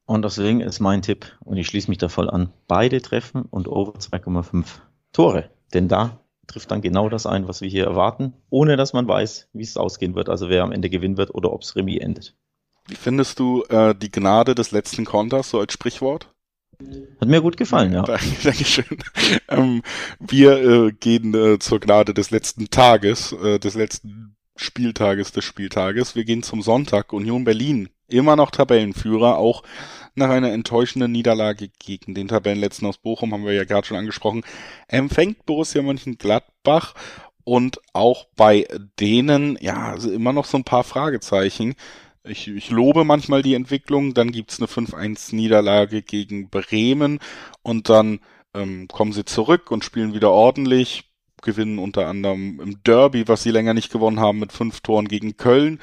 Und deswegen ist mein Tipp, und ich schließe mich da voll an, beide treffen und over 2,5 Tore. Denn da trifft dann genau das ein, was wir hier erwarten, ohne dass man weiß, wie es ausgehen wird, also wer am Ende gewinnen wird oder ob es Remis endet. Wie findest du äh, die Gnade des letzten Konters so als Sprichwort? Hat mir gut gefallen, ja. Dankeschön. Ähm, wir äh, gehen äh, zur Gnade des letzten Tages, äh, des letzten Spieltages des Spieltages. Wir gehen zum Sonntag. Union Berlin, immer noch Tabellenführer, auch nach einer enttäuschenden Niederlage gegen den Tabellenletzten aus Bochum, haben wir ja gerade schon angesprochen, empfängt Borussia Mönchengladbach und auch bei denen, ja, also immer noch so ein paar Fragezeichen ich, ich lobe manchmal die Entwicklung, dann gibt's eine 5-1-Niederlage gegen Bremen und dann ähm, kommen sie zurück und spielen wieder ordentlich, gewinnen unter anderem im Derby, was sie länger nicht gewonnen haben, mit fünf Toren gegen Köln.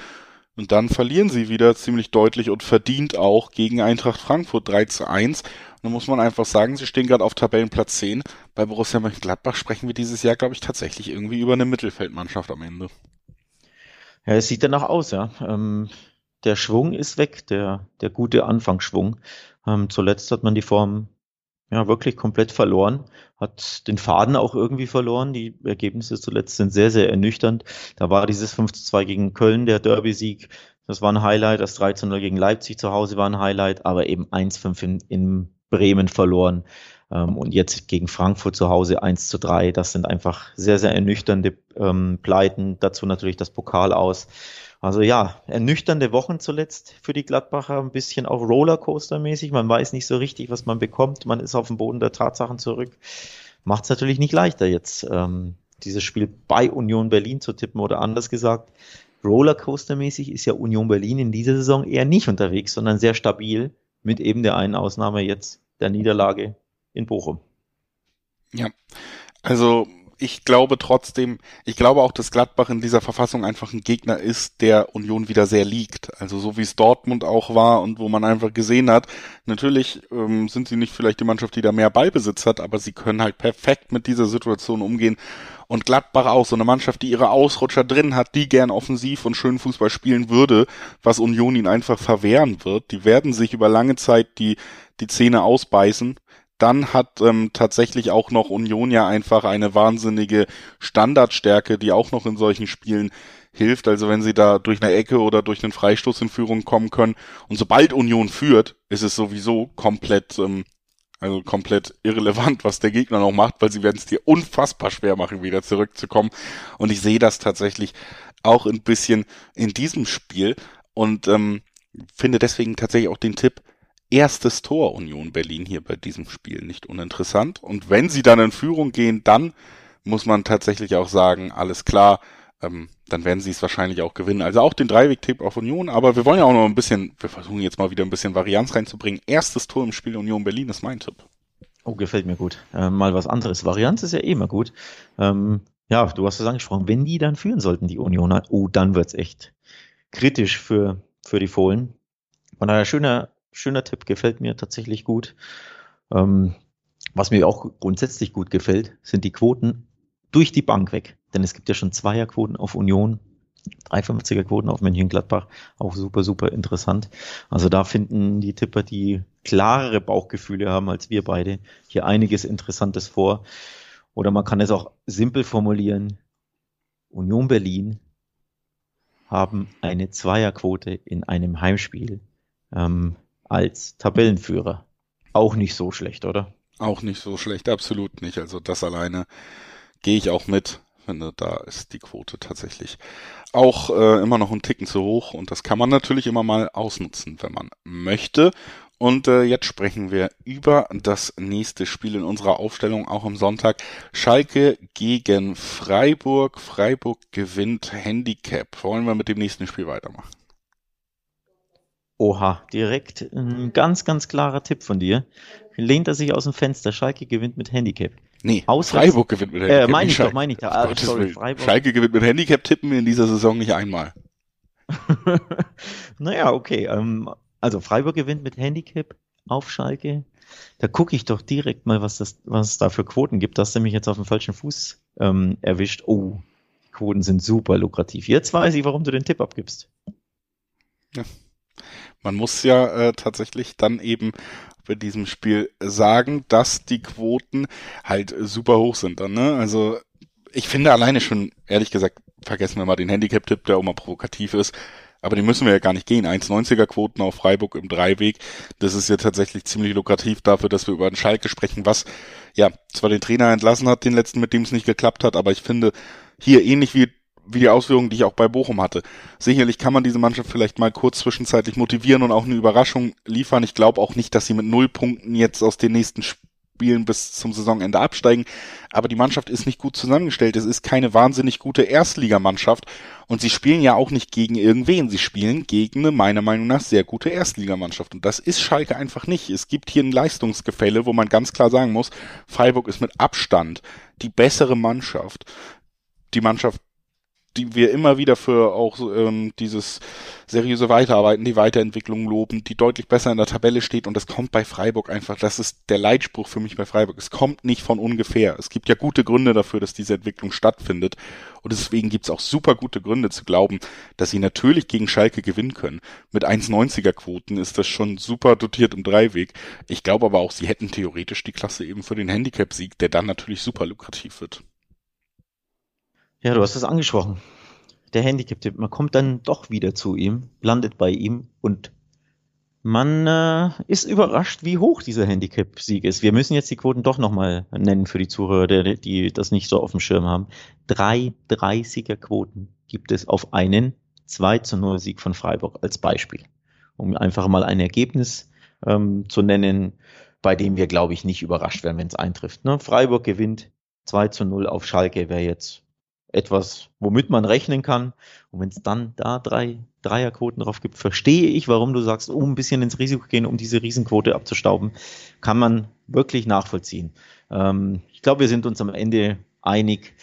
Und dann verlieren sie wieder ziemlich deutlich und verdient auch gegen Eintracht Frankfurt 3 zu 1. Und dann muss man einfach sagen, sie stehen gerade auf Tabellenplatz 10. Bei Borussia Mönchengladbach sprechen wir dieses Jahr, glaube ich, tatsächlich irgendwie über eine Mittelfeldmannschaft am Ende. Ja, es sieht danach aus, ja. Ähm, der Schwung ist weg, der, der gute Anfangsschwung. Ähm, zuletzt hat man die Form ja wirklich komplett verloren, hat den Faden auch irgendwie verloren. Die Ergebnisse zuletzt sind sehr, sehr ernüchternd. Da war dieses 5 zu 2 gegen Köln, der Derby-Sieg. Das war ein Highlight. Das 3 zu 0 gegen Leipzig zu Hause war ein Highlight, aber eben 1-5 in, in Bremen verloren. Ähm, und jetzt gegen Frankfurt zu Hause 1 zu 3. Das sind einfach sehr, sehr ernüchternde ähm, Pleiten. Dazu natürlich das Pokal aus. Also ja, ernüchternde Wochen zuletzt für die Gladbacher, ein bisschen auch Rollercoaster-mäßig. Man weiß nicht so richtig, was man bekommt. Man ist auf dem Boden der Tatsachen zurück. Macht es natürlich nicht leichter jetzt, ähm, dieses Spiel bei Union Berlin zu tippen oder anders gesagt. Rollercoaster-mäßig ist ja Union Berlin in dieser Saison eher nicht unterwegs, sondern sehr stabil, mit eben der einen Ausnahme jetzt der Niederlage in Bochum. Ja, also ich glaube trotzdem, ich glaube auch, dass Gladbach in dieser Verfassung einfach ein Gegner ist, der Union wieder sehr liegt. Also so wie es Dortmund auch war und wo man einfach gesehen hat, natürlich ähm, sind sie nicht vielleicht die Mannschaft, die da mehr Ballbesitz hat, aber sie können halt perfekt mit dieser Situation umgehen. Und Gladbach auch, so eine Mannschaft, die ihre Ausrutscher drin hat, die gern offensiv und schön Fußball spielen würde, was Union ihnen einfach verwehren wird. Die werden sich über lange Zeit die, die Zähne ausbeißen dann hat ähm, tatsächlich auch noch Union ja einfach eine wahnsinnige Standardstärke, die auch noch in solchen Spielen hilft. Also wenn sie da durch eine Ecke oder durch einen Freistoß in Führung kommen können. Und sobald Union führt, ist es sowieso komplett, ähm, also komplett irrelevant, was der Gegner noch macht, weil sie werden es dir unfassbar schwer machen, wieder zurückzukommen. Und ich sehe das tatsächlich auch ein bisschen in diesem Spiel und ähm, finde deswegen tatsächlich auch den Tipp, erstes Tor Union Berlin hier bei diesem Spiel nicht uninteressant. Und wenn sie dann in Führung gehen, dann muss man tatsächlich auch sagen, alles klar, ähm, dann werden sie es wahrscheinlich auch gewinnen. Also auch den Dreiweg-Tipp auf Union, aber wir wollen ja auch noch ein bisschen, wir versuchen jetzt mal wieder ein bisschen Varianz reinzubringen. Erstes Tor im Spiel Union Berlin ist mein Tipp. Oh, gefällt mir gut. Äh, mal was anderes. Varianz ist ja eh immer gut. Ähm, ja, du hast es angesprochen. Wenn die dann führen sollten, die Unioner, oh, dann wird's echt kritisch für, für die Fohlen. Von daher schöner schöner Tipp, gefällt mir tatsächlich gut. Ähm, was mir auch grundsätzlich gut gefällt, sind die Quoten durch die Bank weg. Denn es gibt ja schon Zweierquoten auf Union, 350er Quoten auf Mönchengladbach, auch super, super interessant. Also da finden die Tipper, die klarere Bauchgefühle haben als wir beide, hier einiges Interessantes vor. Oder man kann es auch simpel formulieren. Union Berlin haben eine Zweierquote in einem Heimspiel. Ähm, als Tabellenführer. Auch nicht so schlecht, oder? Auch nicht so schlecht, absolut nicht. Also das alleine gehe ich auch mit. Finde, da ist die Quote tatsächlich auch äh, immer noch ein Ticken zu hoch und das kann man natürlich immer mal ausnutzen, wenn man möchte. Und äh, jetzt sprechen wir über das nächste Spiel in unserer Aufstellung, auch am Sonntag. Schalke gegen Freiburg. Freiburg gewinnt Handicap. Wollen wir mit dem nächsten Spiel weitermachen? Oha, direkt ein ganz, ganz klarer Tipp von dir. Lehnt er sich aus dem Fenster. Schalke gewinnt mit Handicap. Nee, Auswärts, Freiburg gewinnt mit Handicap. Äh, meine ich doch, meine ich doch. Ah, sorry. Schalke gewinnt mit Handicap, tippen wir in dieser Saison nicht einmal. naja, okay. Ähm, also Freiburg gewinnt mit Handicap auf Schalke. Da gucke ich doch direkt mal, was, das, was es da für Quoten gibt. Das hast du mich jetzt auf dem falschen Fuß ähm, erwischt. Oh, die Quoten sind super lukrativ. Jetzt weiß ich, warum du den Tipp abgibst. Ja. Man muss ja äh, tatsächlich dann eben bei diesem Spiel sagen, dass die Quoten halt super hoch sind dann, ne? Also ich finde alleine schon, ehrlich gesagt, vergessen wir mal den Handicap-Tipp, der auch mal provokativ ist. Aber die müssen wir ja gar nicht gehen. 1,90er Quoten auf Freiburg im Dreiweg. Das ist ja tatsächlich ziemlich lukrativ dafür, dass wir über einen Schalke sprechen, was ja zwar den Trainer entlassen hat, den letzten, mit dem es nicht geklappt hat, aber ich finde hier ähnlich wie wie die Ausführungen, die ich auch bei Bochum hatte. Sicherlich kann man diese Mannschaft vielleicht mal kurz zwischenzeitlich motivieren und auch eine Überraschung liefern. Ich glaube auch nicht, dass sie mit null Punkten jetzt aus den nächsten Spielen bis zum Saisonende absteigen. Aber die Mannschaft ist nicht gut zusammengestellt. Es ist keine wahnsinnig gute Erstligamannschaft. Und sie spielen ja auch nicht gegen irgendwen. Sie spielen gegen eine meiner Meinung nach sehr gute Erstligamannschaft. Und das ist Schalke einfach nicht. Es gibt hier ein Leistungsgefälle, wo man ganz klar sagen muss, Freiburg ist mit Abstand die bessere Mannschaft. Die Mannschaft die wir immer wieder für auch ähm, dieses seriöse Weiterarbeiten, die Weiterentwicklung loben, die deutlich besser in der Tabelle steht und das kommt bei Freiburg einfach, das ist der Leitspruch für mich bei Freiburg. Es kommt nicht von ungefähr. Es gibt ja gute Gründe dafür, dass diese Entwicklung stattfindet und deswegen gibt's auch super gute Gründe zu glauben, dass sie natürlich gegen Schalke gewinnen können. Mit 1,90er Quoten ist das schon super dotiert im Dreiweg. Ich glaube aber auch, sie hätten theoretisch die Klasse eben für den Handicap-Sieg, der dann natürlich super lukrativ wird. Ja, du hast es angesprochen. Der Handicap-Tipp, man kommt dann doch wieder zu ihm, landet bei ihm und man äh, ist überrascht, wie hoch dieser Handicap-Sieg ist. Wir müssen jetzt die Quoten doch nochmal nennen für die Zuhörer, die, die das nicht so auf dem Schirm haben. Drei 30er-Quoten gibt es auf einen 2 zu 0 Sieg von Freiburg als Beispiel. Um einfach mal ein Ergebnis ähm, zu nennen, bei dem wir, glaube ich, nicht überrascht werden, wenn es eintrifft. Ne? Freiburg gewinnt 2 zu 0 auf Schalke, wäre jetzt etwas, womit man rechnen kann. Und wenn es dann da drei Dreierquoten drauf gibt, verstehe ich, warum du sagst, um ein bisschen ins Risiko gehen, um diese Riesenquote abzustauben, kann man wirklich nachvollziehen. Ähm, ich glaube, wir sind uns am Ende einig.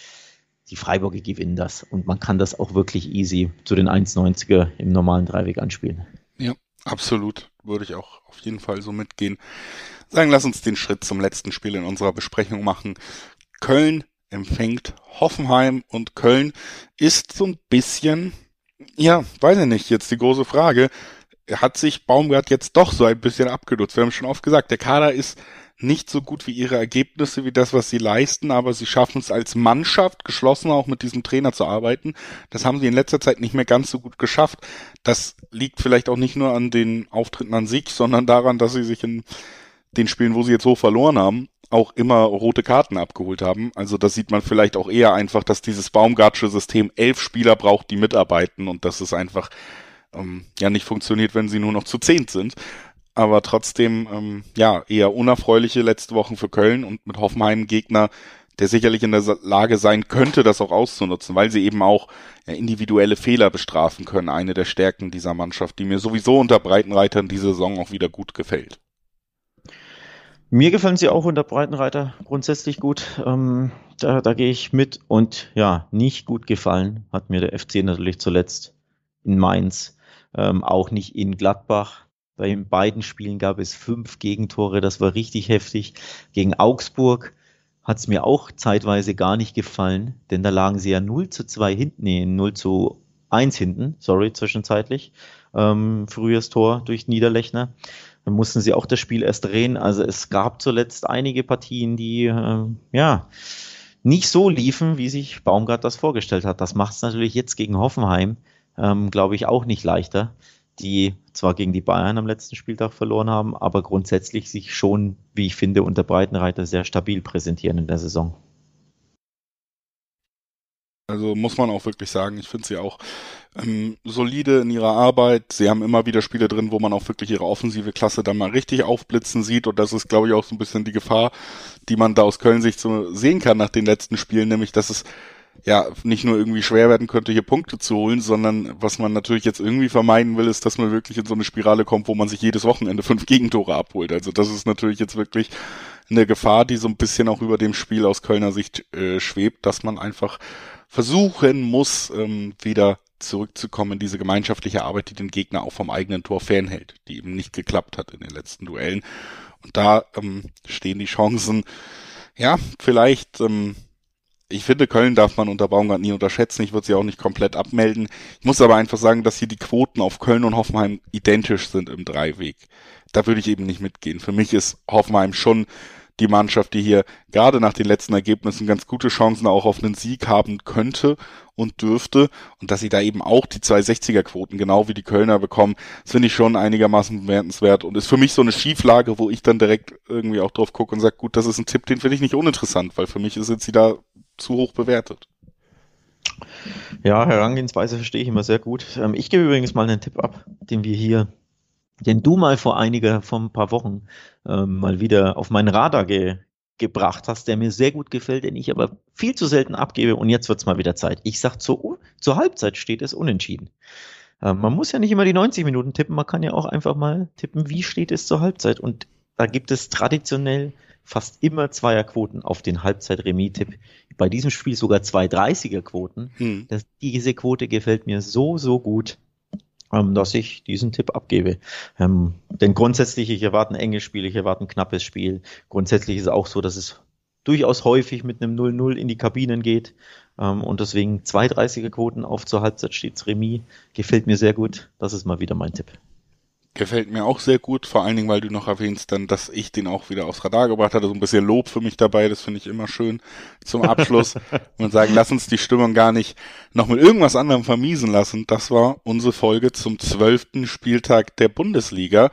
Die Freiburger gewinnen das und man kann das auch wirklich easy zu den 1,90er im normalen Dreiweg anspielen. Ja, absolut. Würde ich auch auf jeden Fall so mitgehen. Sagen, lass uns den Schritt zum letzten Spiel in unserer Besprechung machen. Köln empfängt Hoffenheim und Köln ist so ein bisschen, ja, weiß ich nicht, jetzt die große Frage, hat sich Baumgart jetzt doch so ein bisschen abgenutzt. Wir haben schon oft gesagt, der Kader ist nicht so gut wie ihre Ergebnisse, wie das, was sie leisten, aber sie schaffen es als Mannschaft, geschlossen auch mit diesem Trainer zu arbeiten. Das haben sie in letzter Zeit nicht mehr ganz so gut geschafft. Das liegt vielleicht auch nicht nur an den Auftritten an sich, sondern daran, dass sie sich in den Spielen, wo sie jetzt so verloren haben, auch immer rote Karten abgeholt haben. Also das sieht man vielleicht auch eher einfach, dass dieses Baumgartsche System elf Spieler braucht, die mitarbeiten und dass es einfach ähm, ja nicht funktioniert, wenn sie nur noch zu zehn sind aber trotzdem ähm, ja eher unerfreuliche letzte Wochen für Köln und mit Hoffenheim Gegner, der sicherlich in der Lage sein könnte, das auch auszunutzen, weil sie eben auch ja, individuelle Fehler bestrafen können. Eine der Stärken dieser Mannschaft, die mir sowieso unter Breitenreitern diese Saison auch wieder gut gefällt. Mir gefallen sie auch unter Breitenreiter grundsätzlich gut. Ähm, da, da gehe ich mit. Und ja, nicht gut gefallen hat mir der FC natürlich zuletzt in Mainz. Ähm, auch nicht in Gladbach. Bei beiden Spielen gab es fünf Gegentore, das war richtig heftig. Gegen Augsburg hat es mir auch zeitweise gar nicht gefallen, denn da lagen sie ja 0 zu 2 hinten, nee, 0 zu 1 hinten, sorry, zwischenzeitlich. Ähm, frühes Tor durch Niederlechner. Dann mussten sie auch das Spiel erst drehen. Also es gab zuletzt einige Partien, die äh, ja nicht so liefen, wie sich Baumgart das vorgestellt hat. Das macht es natürlich jetzt gegen Hoffenheim, ähm, glaube ich, auch nicht leichter die zwar gegen die Bayern am letzten Spieltag verloren haben, aber grundsätzlich sich schon, wie ich finde, unter Breitenreiter sehr stabil präsentieren in der Saison. Also muss man auch wirklich sagen, ich finde sie auch ähm, solide in ihrer Arbeit. Sie haben immer wieder Spiele drin, wo man auch wirklich ihre offensive Klasse dann mal richtig aufblitzen sieht. Und das ist, glaube ich, auch so ein bisschen die Gefahr, die man da aus Köln sich so sehen kann nach den letzten Spielen, nämlich dass es ja, nicht nur irgendwie schwer werden könnte, hier Punkte zu holen, sondern was man natürlich jetzt irgendwie vermeiden will, ist, dass man wirklich in so eine Spirale kommt, wo man sich jedes Wochenende fünf Gegentore abholt. Also das ist natürlich jetzt wirklich eine Gefahr, die so ein bisschen auch über dem Spiel aus Kölner Sicht äh, schwebt, dass man einfach versuchen muss, ähm, wieder zurückzukommen in diese gemeinschaftliche Arbeit, die den Gegner auch vom eigenen Tor fernhält, die eben nicht geklappt hat in den letzten Duellen. Und da ähm, stehen die Chancen, ja, vielleicht ähm, ich finde, Köln darf man unter Baumgart nie unterschätzen. Ich würde sie auch nicht komplett abmelden. Ich muss aber einfach sagen, dass hier die Quoten auf Köln und Hoffenheim identisch sind im Dreiweg. Da würde ich eben nicht mitgehen. Für mich ist Hoffenheim schon die Mannschaft, die hier gerade nach den letzten Ergebnissen ganz gute Chancen auch auf einen Sieg haben könnte und dürfte. Und dass sie da eben auch die 260er-Quoten genau wie die Kölner bekommen, das finde ich schon einigermaßen bemerkenswert und ist für mich so eine Schieflage, wo ich dann direkt irgendwie auch drauf gucke und sage, gut, das ist ein Tipp, den finde ich nicht uninteressant, weil für mich ist jetzt sie da zu hoch bewertet. Ja, Herangehensweise verstehe ich immer sehr gut. Ähm, ich gebe übrigens mal einen Tipp ab, den wir hier, den du mal vor einiger, vor ein paar Wochen ähm, mal wieder auf meinen Radar ge, gebracht hast, der mir sehr gut gefällt, den ich aber viel zu selten abgebe und jetzt wird's mal wieder Zeit. Ich sag zur, zur Halbzeit steht es unentschieden. Ähm, man muss ja nicht immer die 90 Minuten tippen, man kann ja auch einfach mal tippen, wie steht es zur Halbzeit und da gibt es traditionell fast immer Zweierquoten auf den Halbzeit-Remis-Tipp. Bei diesem Spiel sogar zwei 30er-Quoten. Hm. diese Quote gefällt mir so, so gut, dass ich diesen Tipp abgebe. Ähm, denn grundsätzlich, ich erwarte ein enges Spiel, ich erwarte ein knappes Spiel. Grundsätzlich ist es auch so, dass es durchaus häufig mit einem 0-0 in die Kabinen geht. Ähm, und deswegen zwei 30er-Quoten auf zur Halbzeit stets Remis. Gefällt mir sehr gut. Das ist mal wieder mein Tipp. Gefällt mir auch sehr gut, vor allen Dingen, weil du noch erwähnst dann, dass ich den auch wieder aufs Radar gebracht hatte. So ein bisschen Lob für mich dabei, das finde ich immer schön zum Abschluss. und sagen, lass uns die Stimmung gar nicht noch mit irgendwas anderem vermiesen lassen. Das war unsere Folge zum zwölften Spieltag der Bundesliga.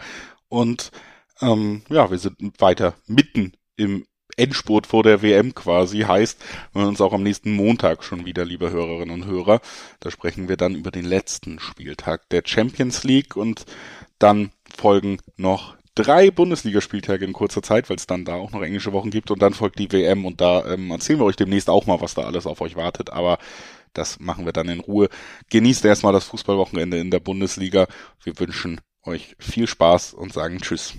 Und ähm, ja, wir sind weiter mitten im Endspurt vor der WM quasi heißt, wir uns auch am nächsten Montag schon wieder, liebe Hörerinnen und Hörer. Da sprechen wir dann über den letzten Spieltag der Champions League und dann folgen noch drei Bundesligaspieltage in kurzer Zeit, weil es dann da auch noch englische Wochen gibt und dann folgt die WM und da ähm, erzählen wir euch demnächst auch mal, was da alles auf euch wartet, aber das machen wir dann in Ruhe. Genießt erstmal das Fußballwochenende in der Bundesliga. Wir wünschen euch viel Spaß und sagen Tschüss.